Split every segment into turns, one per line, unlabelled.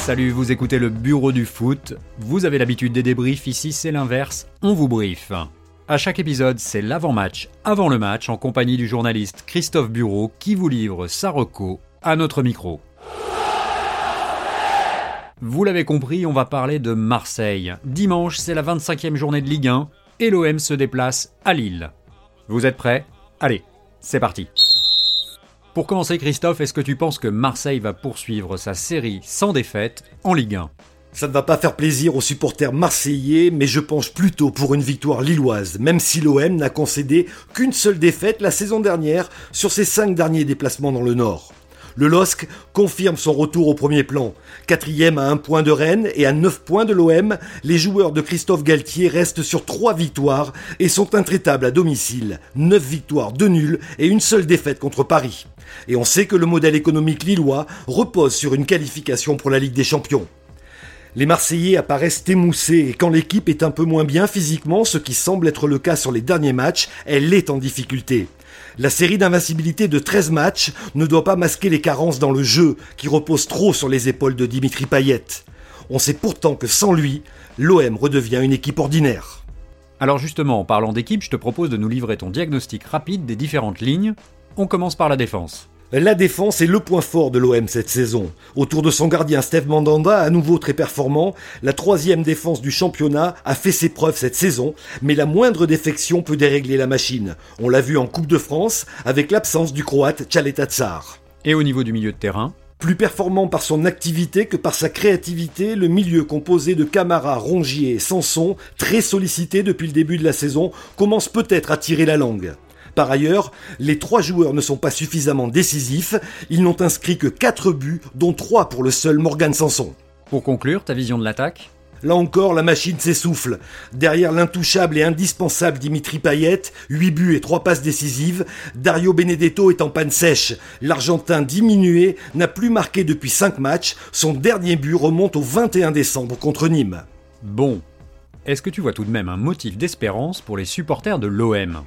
Salut, vous écoutez le bureau du foot. Vous avez l'habitude des débriefs, ici c'est l'inverse, on vous brief. À chaque épisode, c'est l'avant-match, avant le match, en compagnie du journaliste Christophe Bureau qui vous livre sa reco à notre micro. Vous l'avez compris, on va parler de Marseille. Dimanche, c'est la 25e journée de Ligue 1 et l'OM se déplace à Lille. Vous êtes prêts? Allez, c'est parti. Pour commencer, Christophe, est-ce que tu penses que Marseille va poursuivre sa série sans défaite en Ligue 1
ça ne va pas faire plaisir aux supporters marseillais, mais je penche plutôt pour une victoire lilloise, même si l'OM n'a concédé qu'une seule défaite la saison dernière sur ses cinq derniers déplacements dans le Nord. Le LOSC confirme son retour au premier plan. Quatrième à un point de Rennes et à 9 points de l'OM, les joueurs de Christophe Galtier restent sur trois victoires et sont intraitables à domicile. 9 victoires, 2 nuls et une seule défaite contre Paris. Et on sait que le modèle économique lillois repose sur une qualification pour la Ligue des Champions. Les Marseillais apparaissent émoussés et quand l'équipe est un peu moins bien physiquement, ce qui semble être le cas sur les derniers matchs, elle est en difficulté. La série d'invincibilité de 13 matchs ne doit pas masquer les carences dans le jeu qui repose trop sur les épaules de Dimitri Payet. On sait pourtant que sans lui, l'OM redevient une équipe ordinaire.
Alors justement, en parlant d'équipe, je te propose de nous livrer ton diagnostic rapide des différentes lignes. On commence par la défense.
La défense est le point fort de l'OM cette saison. Autour de son gardien Steve Mandanda, à nouveau très performant, la troisième défense du championnat a fait ses preuves cette saison, mais la moindre défection peut dérégler la machine. On l'a vu en Coupe de France avec l'absence du croate Tchaleta
Et au niveau du milieu de terrain?
Plus performant par son activité que par sa créativité, le milieu composé de Camara, Rongier et Sanson, très sollicité depuis le début de la saison, commence peut-être à tirer la langue. Par ailleurs, les trois joueurs ne sont pas suffisamment décisifs, ils n'ont inscrit que 4 buts, dont 3 pour le seul Morgan Sanson.
Pour conclure, ta vision de l'attaque?
Là encore, la machine s'essouffle. Derrière l'intouchable et indispensable Dimitri Payet, 8 buts et 3 passes décisives, Dario Benedetto est en panne sèche. L'Argentin diminué n'a plus marqué depuis 5 matchs. Son dernier but remonte au 21 décembre contre Nîmes.
Bon. Est-ce que tu vois tout de même un motif d'espérance pour les supporters de l'OM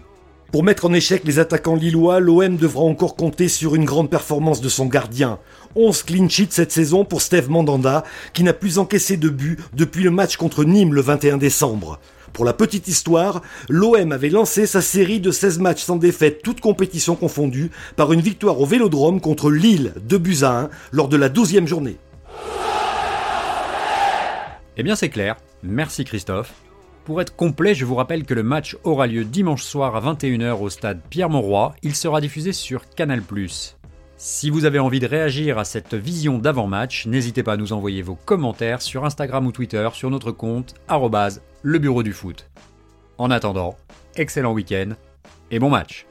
pour mettre en échec les attaquants lillois, l'OM devra encore compter sur une grande performance de son gardien. 11 clean sheets cette saison pour Steve Mandanda, qui n'a plus encaissé de but depuis le match contre Nîmes le 21 décembre. Pour la petite histoire, l'OM avait lancé sa série de 16 matchs sans défaite, toutes compétitions confondues, par une victoire au Vélodrome contre Lille de buts à 1 lors de la 12e journée.
Eh bien c'est clair, merci Christophe. Pour être complet, je vous rappelle que le match aura lieu dimanche soir à 21h au stade Pierre-Mauroy. Il sera diffusé sur Canal+. Si vous avez envie de réagir à cette vision d'avant-match, n'hésitez pas à nous envoyer vos commentaires sur Instagram ou Twitter sur notre compte le bureau du foot. En attendant, excellent week-end et bon match